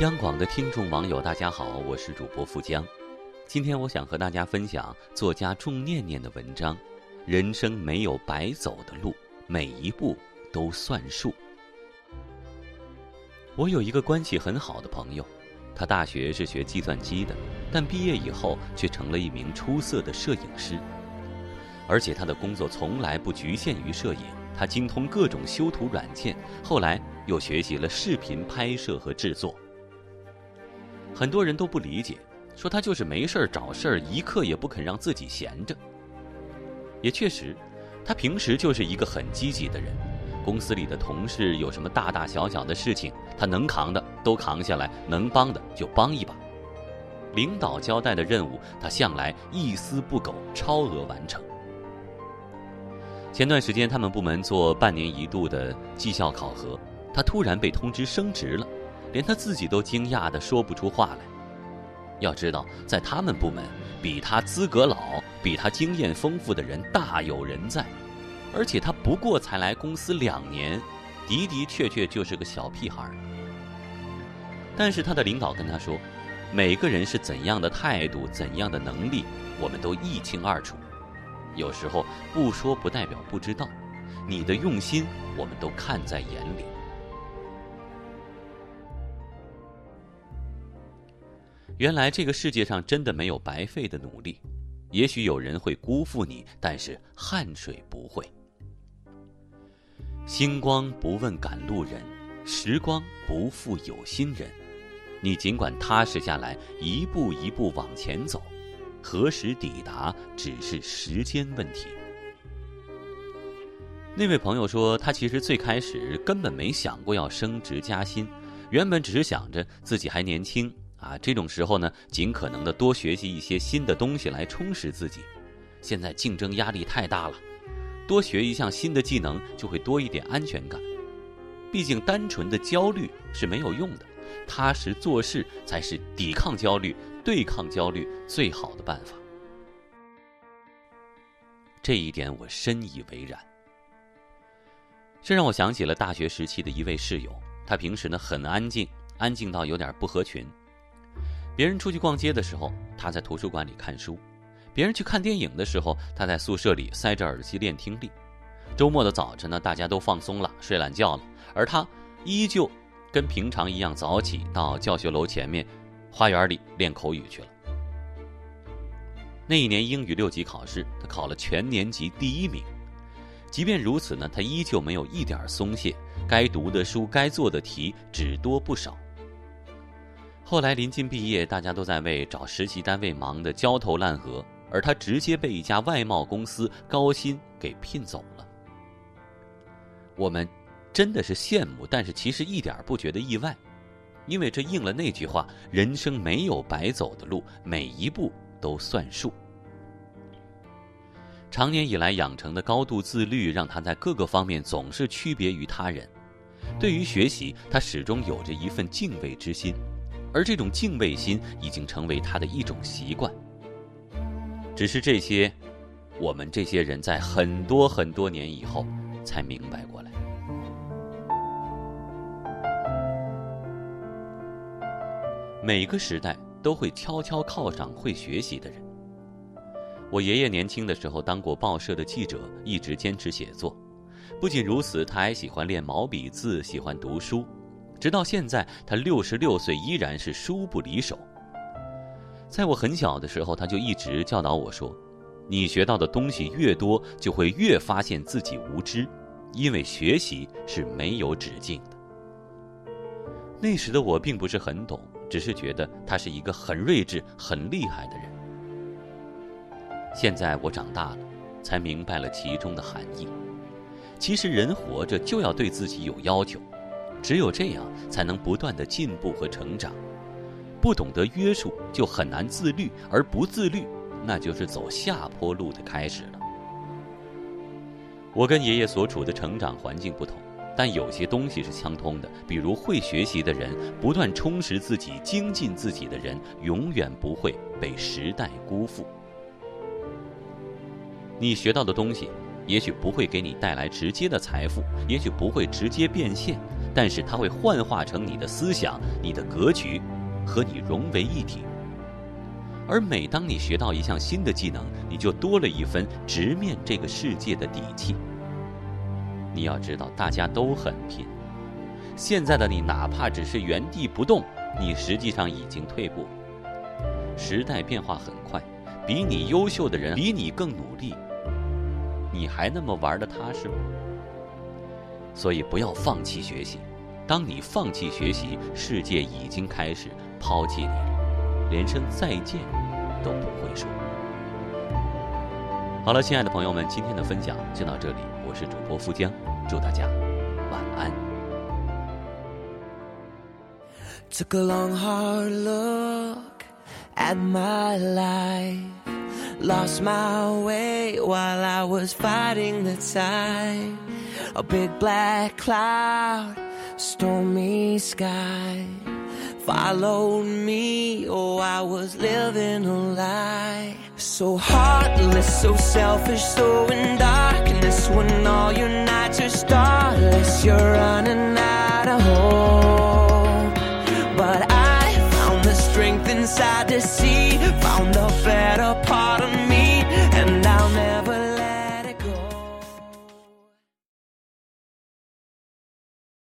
央广的听众网友，大家好，我是主播富江。今天我想和大家分享作家仲念念的文章：人生没有白走的路，每一步都算数。我有一个关系很好的朋友，他大学是学计算机的，但毕业以后却成了一名出色的摄影师。而且他的工作从来不局限于摄影，他精通各种修图软件，后来又学习了视频拍摄和制作。很多人都不理解，说他就是没事儿找事儿，一刻也不肯让自己闲着。也确实，他平时就是一个很积极的人。公司里的同事有什么大大小小的事情，他能扛的都扛下来，能帮的就帮一把。领导交代的任务，他向来一丝不苟，超额完成。前段时间，他们部门做半年一度的绩效考核，他突然被通知升职了，连他自己都惊讶的说不出话来。要知道，在他们部门，比他资格老、比他经验丰富的人大有人在，而且他不过才来公司两年，的的确确就是个小屁孩。但是他的领导跟他说，每个人是怎样的态度、怎样的能力，我们都一清二楚。有时候不说不代表不知道，你的用心我们都看在眼里。原来这个世界上真的没有白费的努力，也许有人会辜负你，但是汗水不会。星光不问赶路人，时光不负有心人。你尽管踏实下来，一步一步往前走。何时抵达，只是时间问题。那位朋友说，他其实最开始根本没想过要升职加薪，原本只是想着自己还年轻啊，这种时候呢，尽可能的多学习一些新的东西来充实自己。现在竞争压力太大了，多学一项新的技能就会多一点安全感。毕竟单纯的焦虑是没有用的，踏实做事才是抵抗焦虑。对抗焦虑最好的办法，这一点我深以为然。这让我想起了大学时期的一位室友，他平时呢很安静，安静到有点不合群。别人出去逛街的时候，他在图书馆里看书；别人去看电影的时候，他在宿舍里塞着耳机练听力。周末的早晨呢，大家都放松了，睡懒觉了，而他依旧跟平常一样早起，到教学楼前面。花园里练口语去了。那一年英语六级考试，他考了全年级第一名。即便如此呢，他依旧没有一点松懈，该读的书、该做的题只多不少。后来临近毕业，大家都在为找实习单位忙得焦头烂额，而他直接被一家外贸公司高薪给聘走了。我们真的是羡慕，但是其实一点不觉得意外。因为这应了那句话：人生没有白走的路，每一步都算数。长年以来养成的高度自律，让他在各个方面总是区别于他人。对于学习，他始终有着一份敬畏之心，而这种敬畏心已经成为他的一种习惯。只是这些，我们这些人在很多很多年以后才明白过来。每个时代都会悄悄靠上会学习的人。我爷爷年轻的时候当过报社的记者，一直坚持写作。不仅如此，他还喜欢练毛笔字，喜欢读书。直到现在，他六十六岁依然是书不离手。在我很小的时候，他就一直教导我说：“你学到的东西越多，就会越发现自己无知，因为学习是没有止境的。”那时的我并不是很懂。只是觉得他是一个很睿智、很厉害的人。现在我长大了，才明白了其中的含义。其实人活着就要对自己有要求，只有这样才能不断的进步和成长。不懂得约束，就很难自律；而不自律，那就是走下坡路的开始了。我跟爷爷所处的成长环境不同。但有些东西是相通的，比如会学习的人，不断充实自己、精进自己的人，永远不会被时代辜负。你学到的东西，也许不会给你带来直接的财富，也许不会直接变现，但是它会幻化成你的思想、你的格局，和你融为一体。而每当你学到一项新的技能，你就多了一分直面这个世界的底气。你要知道，大家都很拼。现在的你，哪怕只是原地不动，你实际上已经退步。时代变化很快，比你优秀的人比你更努力，你还那么玩的踏实吗？所以不要放弃学习。当你放弃学习，世界已经开始抛弃你，连声再见都不会说。好了，亲爱的朋友们，今天的分享就到这里。我是主播富江，祝大家晚安。Took a long hard look at my life, lost my way while I was fighting the tide. A big black cloud, stormy sky followed me. Oh, I was living a lie. So heartless, so selfish, so in darkness. When all your nights are starless, you're strength inside to see. Found a better part of me.